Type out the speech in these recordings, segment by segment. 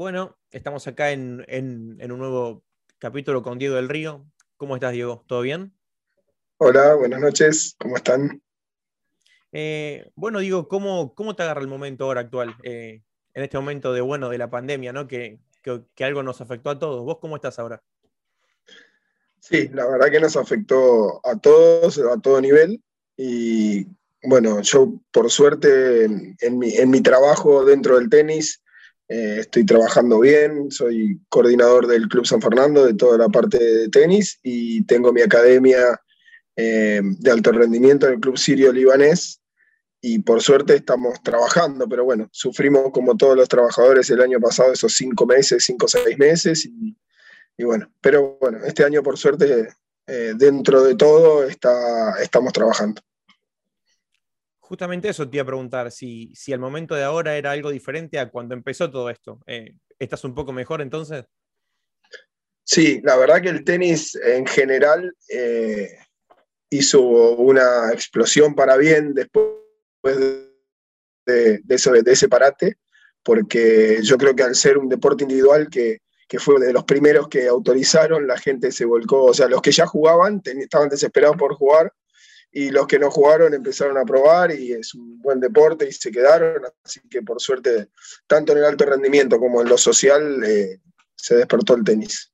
Bueno, estamos acá en, un nuevo capítulo con Diego del Río. ¿Cómo estás, Diego? ¿Todo bien? Hola, buenas noches. ¿Cómo están? Eh, bueno, Diego, ¿cómo, ¿cómo te agarra el momento ahora actual? Eh, en este momento de, bueno, de la pandemia, ¿no? Que, que, algo nos afectó a todos. ¿Vos cómo estás ahora? Sí, la verdad que nos afectó a todos, a todo nivel. Y bueno, yo por suerte en, mi, en mi, trabajo dentro del tenis eh, estoy trabajando bien, soy coordinador del Club San Fernando de toda la parte de tenis y tengo mi academia eh, de alto rendimiento en el Club Sirio Libanés y por suerte estamos trabajando, pero bueno, sufrimos como todos los trabajadores el año pasado esos cinco meses, cinco o seis meses y, bueno, pero bueno, este año por suerte eh, dentro de todo está, estamos trabajando. Justamente eso te iba a preguntar, si, si el momento de ahora era algo diferente a cuando empezó todo esto. Eh, ¿Estás un poco mejor entonces? Sí, la verdad que el tenis en general eh, hizo una explosión para bien después de, ese, parate, porque yo creo que al ser un deporte individual que, que, fue de los primeros que autorizaron, la gente se volcó, o sea, los que ya jugaban estaban desesperados por jugar y los que no jugaron empezaron a probar y es un buen deporte y se quedaron, así que por suerte, tanto en el alto rendimiento como en lo social, eh, se despertó el tenis.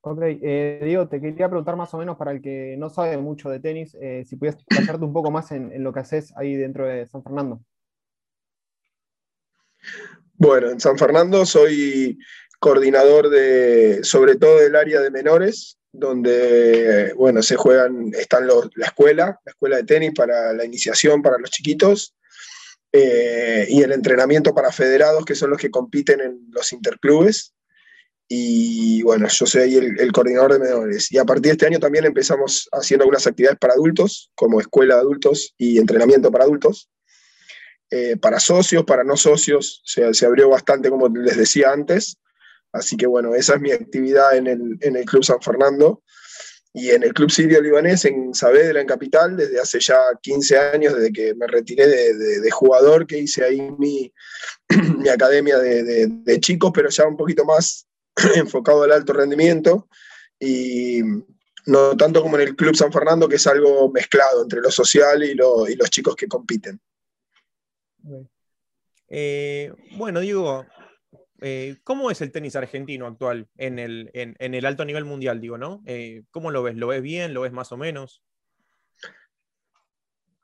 Ok, eh, Diego, te quería preguntar más o menos para el que no sabe mucho de tenis, eh, si pudieras pasarte un poco más en, en, lo que haces ahí dentro de San Fernando. Bueno, en San Fernando soy coordinador de, sobre todo del área de menores, donde, bueno, se juegan, están la escuela, la escuela de tenis para la iniciación para los chiquitos, eh, y el entrenamiento para federados, que son los que compiten en los interclubes. Y bueno, yo soy el, coordinador de menores. Y a partir de este año también empezamos haciendo algunas actividades para adultos, como escuela de adultos y entrenamiento para adultos. Eh, para socios, para no socios, se abrió bastante, como les decía antes. Así que bueno, esa es mi actividad en el, Club San Fernando y en el Club Sirio Libanés en Saavedra, en Capital, desde hace ya 15 años, desde que me retiré de, jugador, que hice ahí mi, academia de, chicos, pero ya un poquito más enfocado al alto rendimiento y no tanto como en el Club San Fernando, que es algo mezclado entre lo social y, los chicos que compiten. Eh, bueno, digo, eh, ¿Cómo es el tenis argentino actual en el, en, el alto nivel mundial, digo, ¿no? Eh, ¿Cómo lo ves? ¿Lo ves bien? ¿Lo ves más o menos?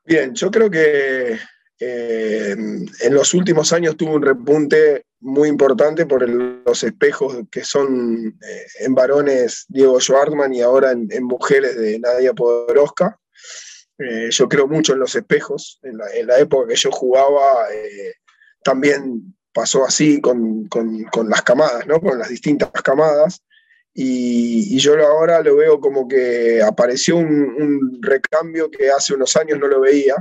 Bien, yo creo que eh, en los últimos años tuvo un repunte muy importante por los espejos que son en varones Diego Schwartzman y ahora en, mujeres de Nadia Podoroska. yo creo mucho en los espejos. En la época que yo jugaba, también pasó así con, las camadas, ¿no? con las distintas camadas. Y, yo ahora lo veo como que apareció un, recambio que hace unos años no lo veía.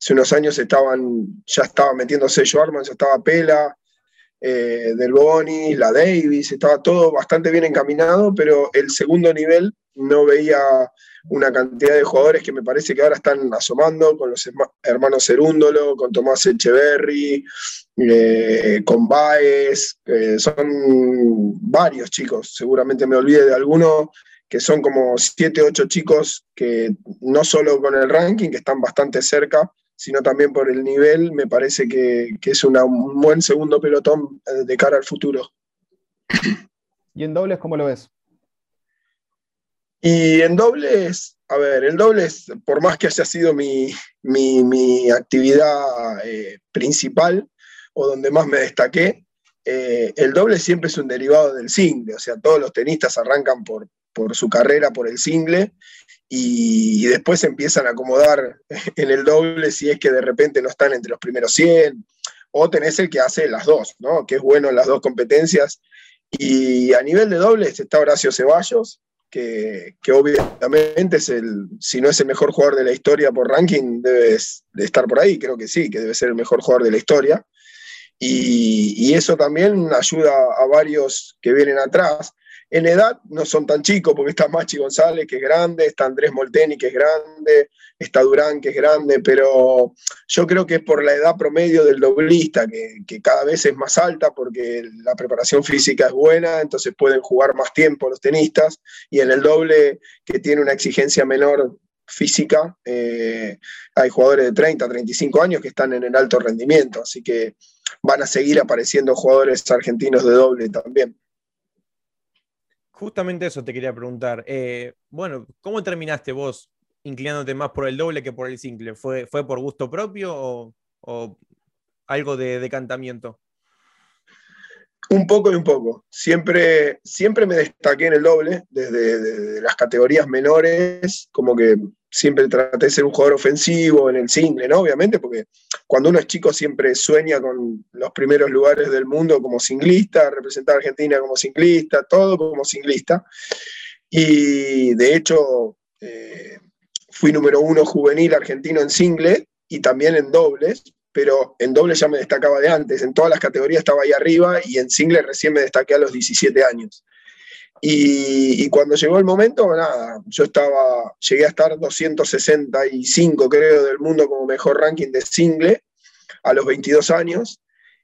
Hace unos años estaban, ya estaba metiéndose Joe Arman, ya estaba Pela, eh, Del Boni, la Davis, estaba todo bastante bien encaminado, pero el segundo nivel no veía una cantidad de jugadores que me parece que ahora están asomando, con los hermanos Cerúndolo, con Tomás Echeverry, eh, con Baez, son varios chicos, seguramente me olvide de alguno, que son como 7, 8 chicos que no solo con el ranking, que están bastante cerca, sino también por el nivel, me parece que, es un buen segundo pelotón eh, de cara al futuro. ¿Y en dobles cómo lo ves? Y en dobles, a ver, el dobles, por más que haya sido mi, actividad eh, principal o donde más me destaqué, eh, el doble siempre es un derivado del single, o sea, todos los tenistas arrancan por, por su carrera por el single y, después empiezan a acomodar en el doble si es que de repente no están entre los primeros 100, o tenés el que hace las dos, ¿no? que es bueno en las dos competencias. Y a nivel de dobles está Horacio Ceballos, que, obviamente es el, si no es el mejor jugador de la historia por ranking, debe de estar por ahí, creo que sí, que debe ser el mejor jugador de la historia. Y eso también ayuda a varios que vienen atrás. En edad no son tan chicos, porque está Machi González, que es grande, está Andrés Molteni, que es grande, está Durán, que es grande, pero yo creo que es por la edad promedio del doblista, que, cada vez es más alta, porque la preparación física es buena, entonces pueden jugar más tiempo los tenistas, y en el doble, que tiene una exigencia menor física, eh, hay jugadores de 30, 35 años que están en el alto rendimiento, así que van a seguir apareciendo jugadores argentinos de doble también. Justamente eso te quería preguntar. Eh, bueno, ¿cómo terminaste vos inclinándote más por el doble que por el single? ¿Fue, fue por gusto propio o, algo de decantamiento? Un poco y un poco. Siempre, siempre me destaqué en el doble, desde, las categorías menores, como que siempre traté de ser un jugador ofensivo en el single, ¿no? Obviamente, porque cuando uno es chico siempre sueña con los primeros lugares del mundo como singlista, representar a Argentina como singlista, todo como singlista. Y de hecho, eh, fui número uno juvenil argentino en single y también en dobles, pero en doble ya me destacaba de antes, en todas las categorías estaba ahí arriba y en single recién me destaqué a los 17 años. Y, cuando llegó el momento, nada, yo estaba, llegué a estar 265 creo del mundo como mejor ranking de single a los 22 años.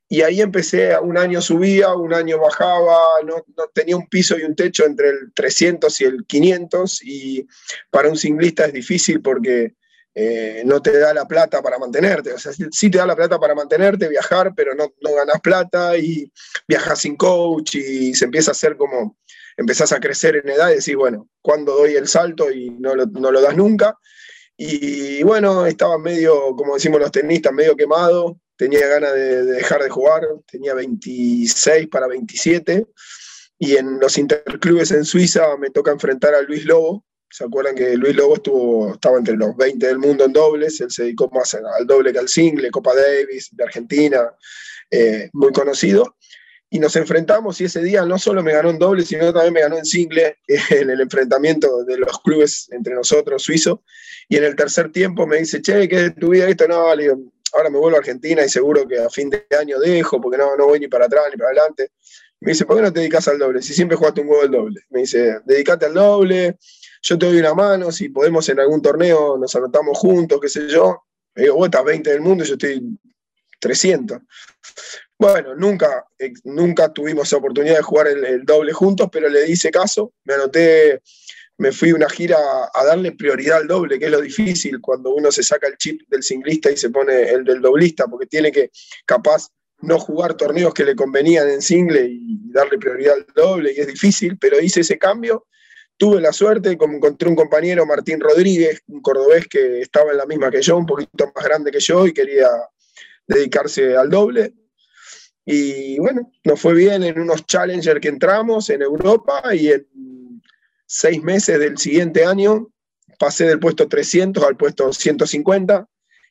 Y ahí empecé, un año subía, un año bajaba, no, no, tenía un piso y un techo entre el 300 y el 500 y para un singlista es difícil porque eh, no te da la plata para mantenerte. O sea, sí te da la plata para mantenerte, viajar, pero no, no ganas plata y viajas sin coach y se empieza a hacer como, empezás a crecer en edad y decís, bueno, ¿cuándo doy el salto? Y no lo, no lo das nunca. Y bueno, estaba medio, como decimos los tenistas, medio quemado, tenía ganas de, de dejar de jugar, tenía 26 para 27. Y en los interclubes en Suiza me toca enfrentar a Luis Lobo, ¿Se acuerdan que Luis Lobo estuvo, estaba entre los 20 del mundo en dobles? Él se dedicó más al doble que al single, Copa Davis de Argentina, eh, muy conocido. Y nos enfrentamos y ese día no solo me ganó en doble, sino también me ganó en single en el enfrentamiento de los clubes entre nosotros, suizos. Y en el tercer tiempo me dice, che, ¿qué es tu vida esto? No, ahora me vuelvo a Argentina y seguro que a fin de año dejo, porque no, no voy ni para atrás ni para adelante. Me dice, ¿por qué no te dedicas al doble? Si siempre jugaste un huevo del doble. Me dice, dedicate al doble, yo te doy una mano, si podemos en algún torneo nos anotamos juntos, qué sé yo. Me digo, vos estás 20 del mundo yo estoy 300. Bueno, nunca, eh, nunca tuvimos la oportunidad de jugar el, doble juntos, pero le hice caso, me anoté, me fui una gira a darle prioridad al doble, que es lo difícil cuando uno se saca el chip del singlista y se pone el del doblista, porque tiene que, capaz, no jugar torneos que le convenían en single y darle prioridad al doble, y es difícil, pero hice ese cambio Tuve la suerte, encontré un compañero, Martín Rodríguez, un cordobés que estaba en la misma que yo, un poquito más grande que yo y quería dedicarse al doble. Y bueno, nos fue bien en unos challengers que entramos en Europa y en seis meses del siguiente año pasé del puesto 300 al puesto 150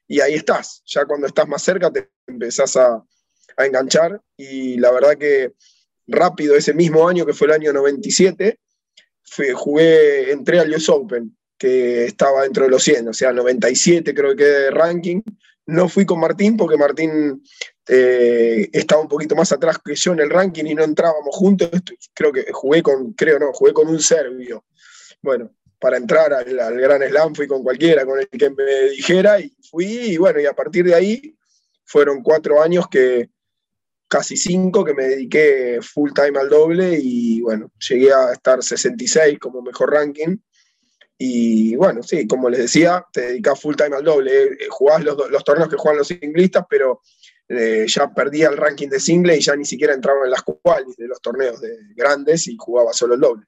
y ahí estás. Ya cuando estás más cerca te empezás a, a enganchar y la verdad que rápido ese mismo año que fue el año 97 jugué, entré al US Open, que estaba dentro de los 100, o sea, 97 creo que de ranking. No fui con Martín porque Martín eh, estaba un poquito más atrás que yo en el ranking y no entrábamos juntos. Creo que jugué con, creo no, jugué con un serbio. Bueno, para entrar al, Gran Slam fui con cualquiera, con el que me dijera y fui y bueno, y a partir de ahí fueron cuatro años que, casi cinco que me dediqué full time al doble y bueno, llegué a estar 66 como mejor ranking. Y bueno, sí, como les decía, te dedicas full time al doble. Eh, jugás los, los torneos que juegan los singlistas, pero eh, ya perdía el ranking de single y ya ni siquiera entraba en las cuales de los torneos de grandes y jugaba solo el doble.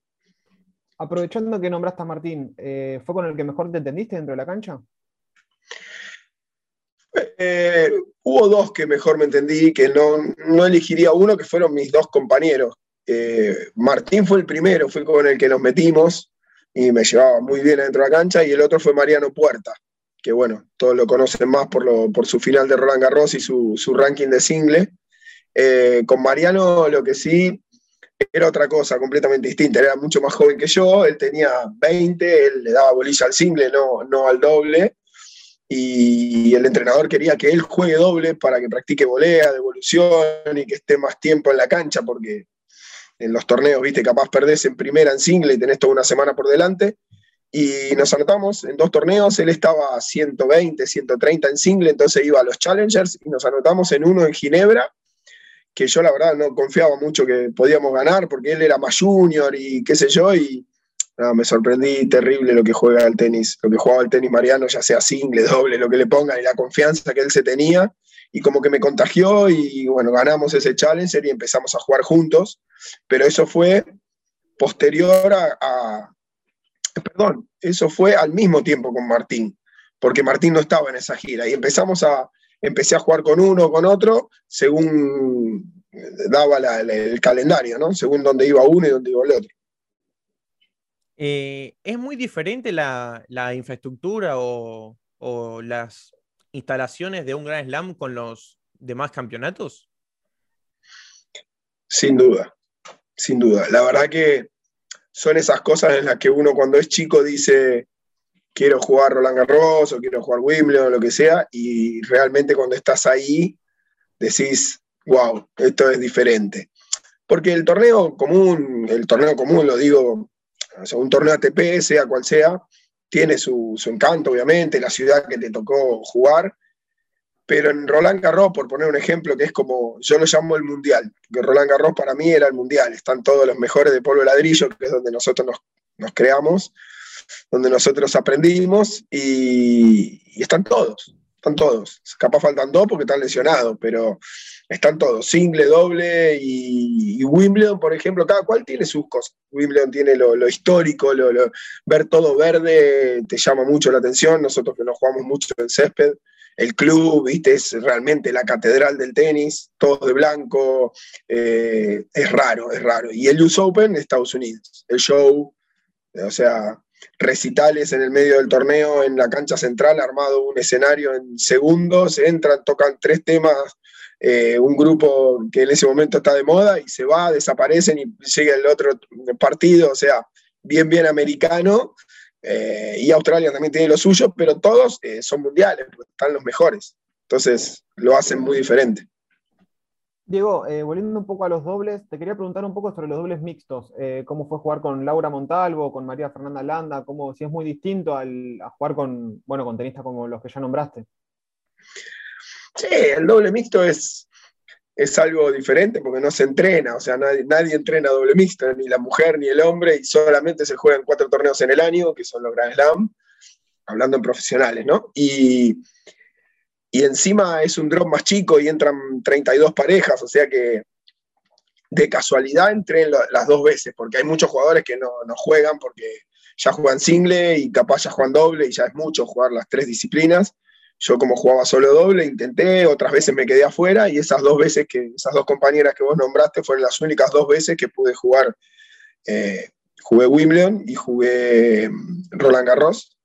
Aprovechando que nombraste a Martín, eh, ¿fue con el que mejor te entendiste dentro de la cancha? Eh, hubo dos que mejor me entendí, que no, no elegiría uno, que fueron mis dos compañeros. Eh, Martín fue el primero, fue con el que nos metimos y me llevaba muy bien adentro de la cancha, y el otro fue Mariano Puerta, que bueno, todos lo conocen más por, lo, por su final de Roland Garros y su, su ranking de single. Eh, con Mariano lo que sí era otra cosa completamente distinta, era mucho más joven que yo, él tenía 20, él le daba bolilla al single, no, no al doble, y el entrenador quería que él juegue doble para que practique volea, devolución y que esté más tiempo en la cancha, porque en los torneos, viste, capaz perdés en primera en single y tenés toda una semana por delante. Y nos anotamos en dos torneos, él estaba a 120, 130 en single, entonces iba a los Challengers y nos anotamos en uno en Ginebra, que yo la verdad no confiaba mucho que podíamos ganar porque él era más junior y qué sé yo, y me sorprendí terrible lo que juega el tenis, lo que jugaba el tenis Mariano, ya sea single, doble, lo que le pongan y la confianza que él se tenía, y como que me contagió y bueno, ganamos ese Challenger y empezamos a jugar juntos, pero eso fue posterior a perdón, eso fue al mismo tiempo con Martín, porque Martín no estaba en esa gira y empezamos a, empecé a jugar con uno, con otro, según daba el calendario, ¿no? Según dónde iba uno y dónde iba el otro. Eh, ¿Es muy diferente la, infraestructura o, las instalaciones de un Grand Slam con los demás campeonatos? Sin duda, sin duda. La verdad que son esas cosas en las que uno cuando es chico dice, quiero jugar Roland Garros o quiero jugar Wimbledon o lo que sea, y realmente cuando estás ahí decís, wow, esto es diferente. Porque el torneo común, el torneo común lo digo, un torneo ATP, sea cual sea, tiene su, su encanto, obviamente, la ciudad que te tocó jugar, pero en Roland Garros, por poner un ejemplo, que es como, yo lo llamo el mundial, que Roland Garros para mí era el mundial, están todos los mejores de polvo de ladrillo, que es donde nosotros nos, creamos, donde nosotros aprendimos, y, están todos, están todos. Capaz faltan dos porque están lesionados, pero están todos, single, doble y, Wimbledon, por ejemplo, cada cual tiene sus cosas. Wimbledon tiene lo, histórico, lo, ver todo verde te llama mucho la atención, nosotros que nos jugamos mucho en césped el club, ¿viste? Es realmente la catedral del tenis, todo de blanco, eh, es raro, es raro. Y el US Open, Estados Unidos, el show, o sea, recitales en el medio del torneo, en la cancha central, armado un escenario en segundos, entran, tocan tres temas, eh, un grupo que en ese momento está de moda y se va, desaparecen y sigue el otro partido, o sea, bien, bien americano, eh, y Australia también tiene lo suyo, pero todos eh, son mundiales, están los mejores. Entonces lo hacen muy diferente. Diego, volviendo un poco a los dobles, te quería preguntar un poco sobre los dobles mixtos. ¿Cómo fue jugar con Laura Montalvo, con María Fernanda Landa? Cómo, si es muy distinto al, a jugar con, bueno, con tenistas como los que ya nombraste. Sí, el doble mixto es, es algo diferente porque no se entrena, o sea, nadie, entrena doble mixto, ni la mujer ni el hombre, y solamente se juegan cuatro torneos en el año, que son los Grand Slam, hablando en profesionales, ¿no? Y, encima es un drop más chico y entran 32 parejas, o sea que de casualidad entré las dos veces, porque hay muchos jugadores que no, no juegan porque ya juegan single y capaz ya juegan doble y ya es mucho jugar las tres disciplinas. Yo como jugaba solo doble, intenté, otras veces me quedé afuera y esas dos veces que, esas dos compañeras que vos nombraste fueron las únicas dos veces que pude jugar. Eh, jugué Wimbledon y jugué mm, Roland Garros.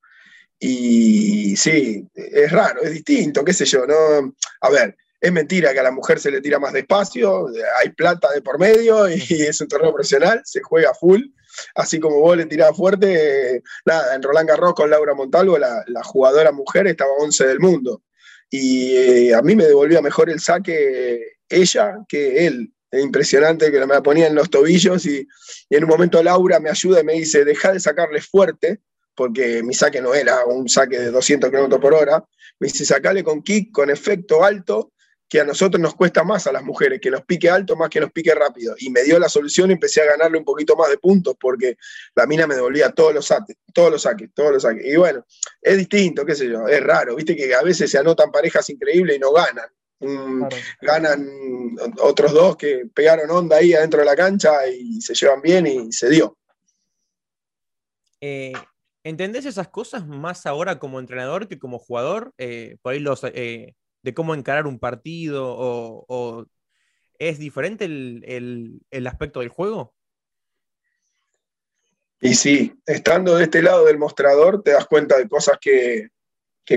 Y sí, es raro, es distinto, qué sé yo, ¿no? A ver, es mentira que a la mujer se le tira más despacio, hay plata de por medio y es un torneo profesional, se juega full así como vos le tirás fuerte, nada, en Roland Garros con Laura Montalvo, la, jugadora mujer estaba 11 del mundo. Y eh, a mí me devolvía mejor el saque ella que él. Es impresionante que me la ponía en los tobillos y, en un momento Laura me ayuda y me dice, deja de sacarle fuerte, porque mi saque no era un saque de 200 km por hora. Me dice, sacale con kick, con efecto alto, que a nosotros nos cuesta más a las mujeres, que nos pique alto más que nos pique rápido. Y me dio la solución y empecé a ganarle un poquito más de puntos porque la mina me devolvía todos los saques, todos los saques, todos los saques. Y bueno, es distinto, qué sé yo, es raro, viste que a veces se anotan parejas increíbles y no ganan. Ganan otros dos que pegaron onda ahí adentro de la cancha y se llevan bien y se dio. Eh, ¿Entendés esas cosas más ahora como entrenador que como jugador? Eh, por ahí los, eh, de cómo encarar un partido o, es diferente el, aspecto del juego? Y sí, estando de este lado del mostrador te das cuenta de cosas que,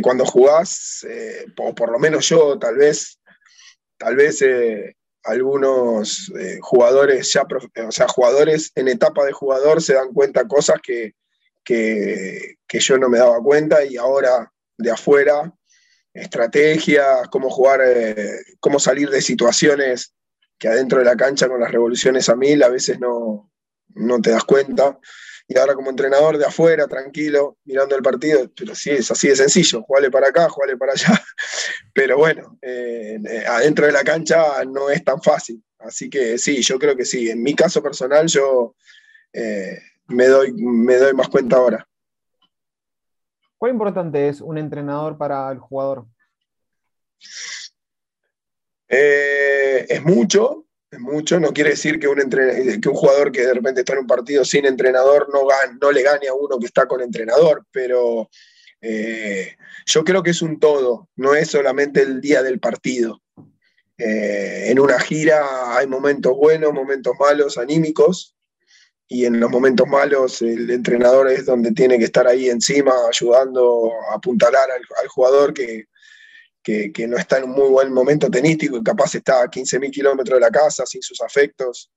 cuando jugás, eh, o por lo menos yo tal vez, tal vez eh, algunos eh, jugadores ya, o sea, jugadores en etapa de jugador se dan cuenta cosas que, que, que yo no me daba cuenta y ahora de afuera estrategias, cómo jugar, eh, cómo salir de situaciones adentro de la cancha con las revoluciones a mil a veces no, no te das cuenta. Y ahora como entrenador de afuera, tranquilo, mirando el partido, pero sí, es así de sencillo, jugale para acá, jugale para allá. Pero bueno, eh, adentro de la cancha no es tan fácil. Así que sí, yo creo que sí. En mi caso personal, yo eh, me, doy, me doy más cuenta ahora. ¿Cuán importante es un entrenador para el jugador? Eh, es mucho, es mucho. No quiere decir que un, jugador que de repente está en un partido sin entrenador no, no le gane a uno que está con entrenador, pero eh, yo creo que es un todo, no es solamente el día del partido. Eh, en una gira hay momentos buenos, momentos malos, anímicos, y en los momentos malos el entrenador es donde tiene que estar ahí encima, ayudando a apuntalar al, jugador que, que, no está en un muy buen momento tenístico y capaz está a 15.000 kilómetros de la casa, sin sus afectos,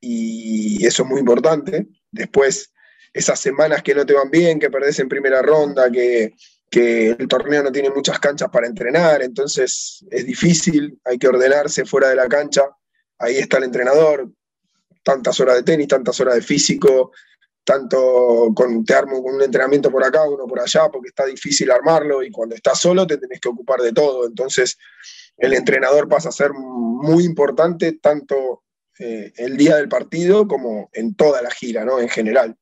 y eso es muy importante. Después, esas semanas que no te van bien, que perdés en primera ronda, que, que el torneo no tiene muchas canchas para entrenar, entonces es difícil, hay que ordenarse fuera de la cancha, ahí está el entrenador, tantas horas de tenis, tantas horas de físico, tanto con te armo con un entrenamiento por acá, uno por allá, porque está difícil armarlo y cuando estás solo te tenés que ocupar de todo. Entonces, el entrenador pasa a ser muy importante tanto eh, el día del partido como en toda la gira, ¿no? En general.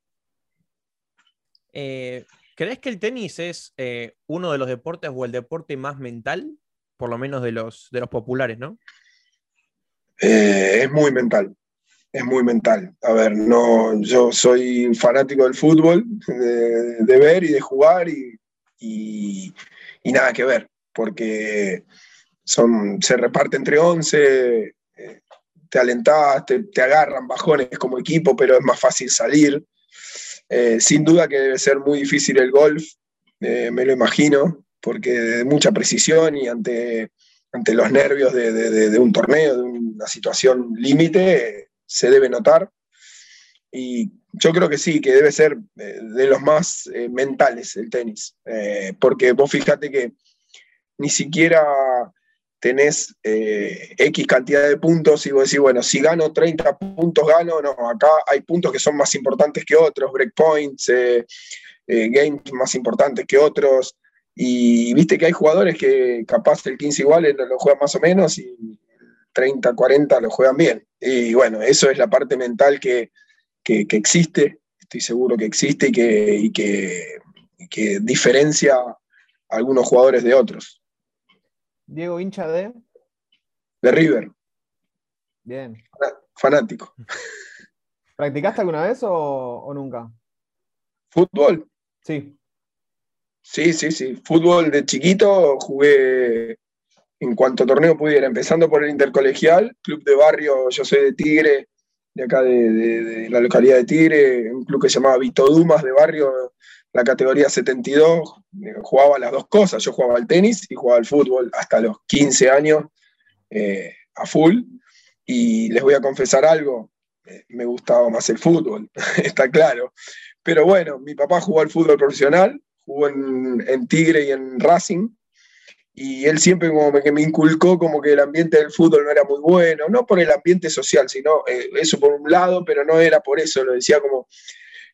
Eh, ¿Crees que el tenis es eh, uno de los deportes o el deporte más mental? Por lo menos de los, de los populares, ¿no? es muy mental es muy mental. A ver, no, yo soy fanático del fútbol, de, ver y de jugar y, nada que ver, porque son, se reparte entre 11, eh, te alentás, te, agarran bajones como equipo, pero es más fácil salir. Eh, sin duda que debe ser muy difícil el golf, eh, me lo imagino, porque de mucha precisión y ante, ante los nervios de, de un torneo, de una situación límite, se debe notar. Y yo creo que sí, que debe ser eh, de los más eh, mentales el tenis, eh, porque vos fíjate que ni siquiera tenés X cantidad de puntos y vos decís, bueno, si gano 30 puntos, gano, no, acá hay puntos que son más importantes que otros, breakpoints, games más importantes que otros, y viste que hay jugadores que capaz el 15 igual lo juegan más o menos y 30, 40 lo juegan bien. Y bueno, eso es la parte mental que, existe, estoy seguro que existe y que, que, diferencia a algunos jugadores de otros. Diego, hincha de... De River. Bien. Fanático. ¿Practicaste alguna vez o, o nunca? ¿Fútbol? Sí. Sí, sí, sí. Fútbol de chiquito jugué en cuanto torneo pudiera, empezando por el intercolegial, club de barrio, yo soy de Tigre, de acá de, la localidad de Tigre, un club que se llamaba Vito Dumas de barrio, la categoría 72, eh, jugaba las dos cosas, yo jugaba al tenis y jugaba al fútbol hasta los 15 años eh, a full, y les voy a confesar algo, eh, me gustaba más el fútbol, está claro, pero bueno, mi papá jugó al fútbol profesional, jugó en, en Tigre y en Racing, y él siempre como que me inculcó como que el ambiente del fútbol no era muy bueno, no por el ambiente social, sino eh, eso por un lado, pero no era por eso, lo decía como,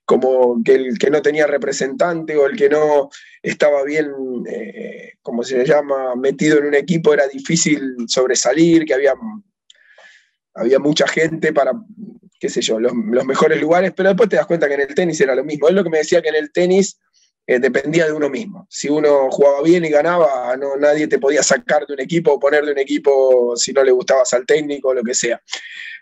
como que el que no tenía representante o el que no estaba bien, eh, como se llama, metido en un equipo era difícil sobresalir, que había, había mucha gente para, qué sé yo, los, los mejores lugares, pero después te das cuenta que en el tenis era lo mismo. Él lo que me decía que en el tenis eh, dependía de uno mismo. Si uno jugaba bien y ganaba, no, nadie te podía sacar de un equipo o poner de un equipo si no le gustabas al técnico o lo que sea.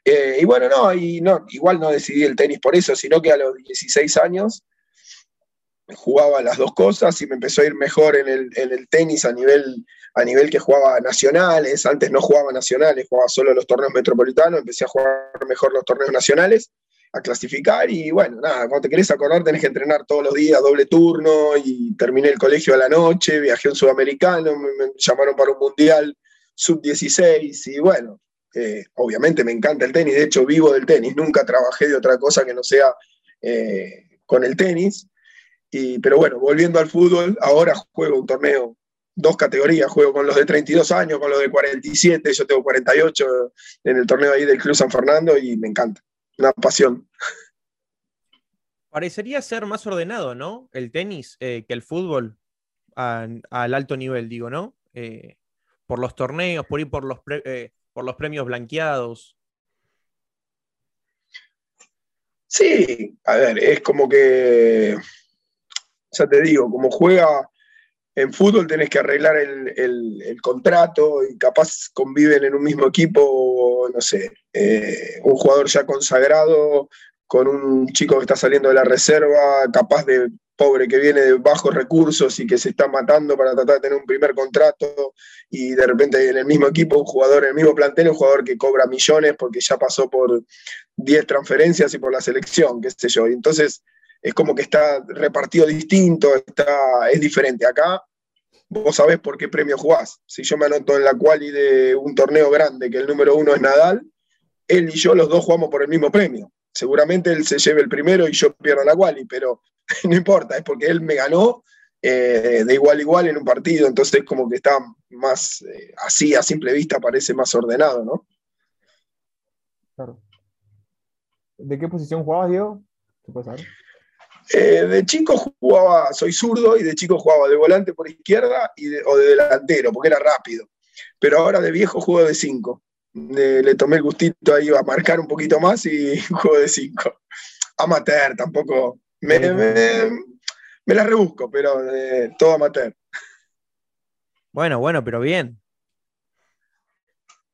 Eh, y bueno, no, igual no decidí el tenis por eso, sino que a los 16 años jugaba las dos cosas y me empezó a ir mejor en el, tenis a nivel, a nivel que jugaba nacionales. Antes no jugaba nacionales, jugaba solo los torneos metropolitanos, empecé a jugar mejor los torneos nacionales a clasificar y bueno, nada, cuando te querés acordar tenés que entrenar todos los días, doble turno y terminé el colegio a la noche, viajé a un sudamericano, me, llamaron para un mundial sub-16 y bueno, eh, obviamente me encanta el tenis, de hecho vivo del tenis, nunca trabajé de otra cosa que no sea eh, con el tenis, y, pero bueno, volviendo al fútbol, ahora juego un torneo dos categorías, juego con los de 32 años, con los de 47, yo tengo 48 en el torneo ahí del Club San Fernando y me encanta, una pasión. Parecería ser más ordenado, ¿no? El tenis eh, que el fútbol al alto nivel, digo, ¿no? Eh, por los torneos, por ir por los, eh, por los premios blanqueados. Sí, a ver, es como que, ya te digo, como juega en fútbol tenés que arreglar el, contrato y capaz conviven en un mismo equipo, no sé, eh, un jugador ya consagrado con un chico que está saliendo de la reserva, capaz de pobre que viene de bajos recursos y que se está matando para tratar de tener un primer contrato y de repente en el mismo equipo un jugador, en el mismo plantel, un jugador que cobra millones porque ya pasó por 10 transferencias y por la selección, qué sé yo. Y entonces es como que está repartido distinto, está, es diferente. Acá vos sabés por qué premio jugás. Si yo me anoto en la quali de un torneo grande, que el número uno es Nadal, él y yo los dos jugamos por el mismo premio. Seguramente él se lleve el primero y yo pierdo la quali, pero no importa, es porque él me ganó eh, de igual a igual en un partido, entonces como que está más eh, así, a simple vista parece más ordenado, ¿no? Claro. ¿De qué posición jugabas, Diego? Eh, de chico jugaba, soy zurdo y de chico jugaba de volante por izquierda y o de delantero, porque era rápido. Pero ahora de viejo juego de cinco. le tomé el gustito ahí a marcar un poquito más y juego de cinco. Amateur, tampoco. Me, me, la rebusco, pero eh, todo amateur. Bueno, bueno, pero bien.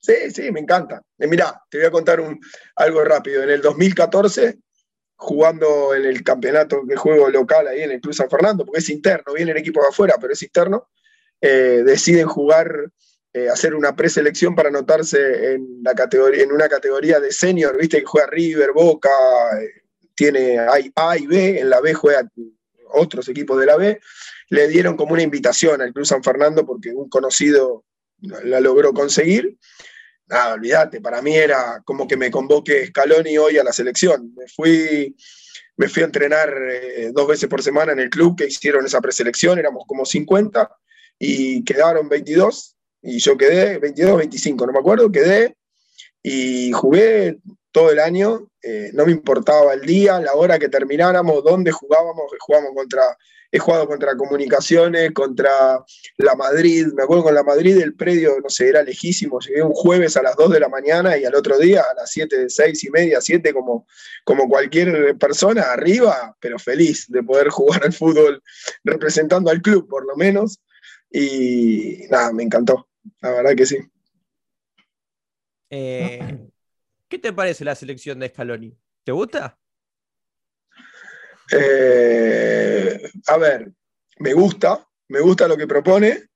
Sí, sí, me encanta. Eh, mirá, te voy a contar un, algo rápido. En el 2014, jugando en el campeonato que juego local ahí en el Club San Fernando, porque es interno, viene el equipo de afuera, pero es interno, eh, deciden jugar, eh, hacer una preselección para anotarse en, la categoría, en una categoría de senior, viste que juega River, Boca, tiene hay A y B, en la B juega otros equipos de la B, le dieron como una invitación al Club San Fernando porque un conocido la logró conseguir. Nada, olvídate, para mí era como que me convoque Scaloni hoy a la selección. Me fui, me fui a entrenar eh, dos veces por semana en el club que hicieron esa preselección, éramos como 50 y quedaron 22 y yo quedé 22, 25, no me acuerdo, quedé y jugué todo el año, eh, no me importaba el día, la hora que termináramos, dónde jugábamos, jugamos contra he jugado contra Comunicaciones, contra la Madrid, me acuerdo con la Madrid el predio, no sé, era lejísimo, llegué un jueves a las 2 de la mañana y al otro día a las 7, 6 y media, 7, como, como cualquier persona, arriba, pero feliz de poder jugar al fútbol representando al club, por lo menos. Y nada, me encantó, la verdad que sí. Eh, ¿Qué te parece la selección de Scaloni? ¿Te gusta? Eh, a ver, me gusta, me gusta lo que propone,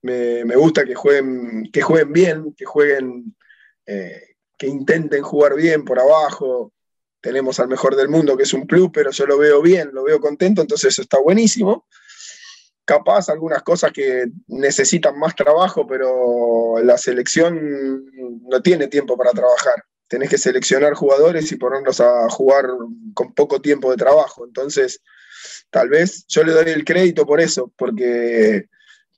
me, gusta que jueguen, que jueguen bien, que jueguen, eh, que intenten jugar bien por abajo. Tenemos al mejor del mundo, que es un club, pero yo lo veo bien, lo veo contento, entonces eso está buenísimo. Capaz algunas cosas que necesitan más trabajo, pero la selección no tiene tiempo para trabajar tenés que seleccionar jugadores y ponerlos a jugar con poco tiempo de trabajo. Entonces, tal vez yo le doy el crédito por eso, porque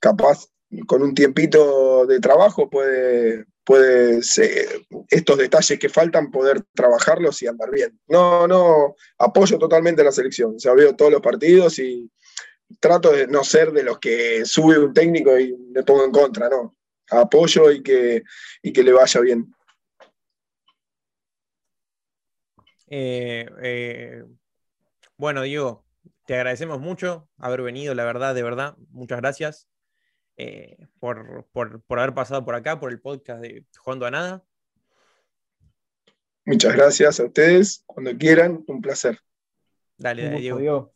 capaz con un tiempito de trabajo puede, puede estos detalles que faltan poder trabajarlos y andar bien. No, no, apoyo totalmente a la selección. O sea, veo todos los partidos y trato de no ser de los que sube un técnico y le pongo en contra, no. Apoyo y que, y que le vaya bien. Eh, eh, bueno, Diego, te agradecemos mucho haber venido, la verdad, de verdad. Muchas gracias eh, por, haber pasado por acá, por el podcast de Jugando a Nada. Muchas gracias a ustedes. Cuando quieran, un placer. Dale, Diego.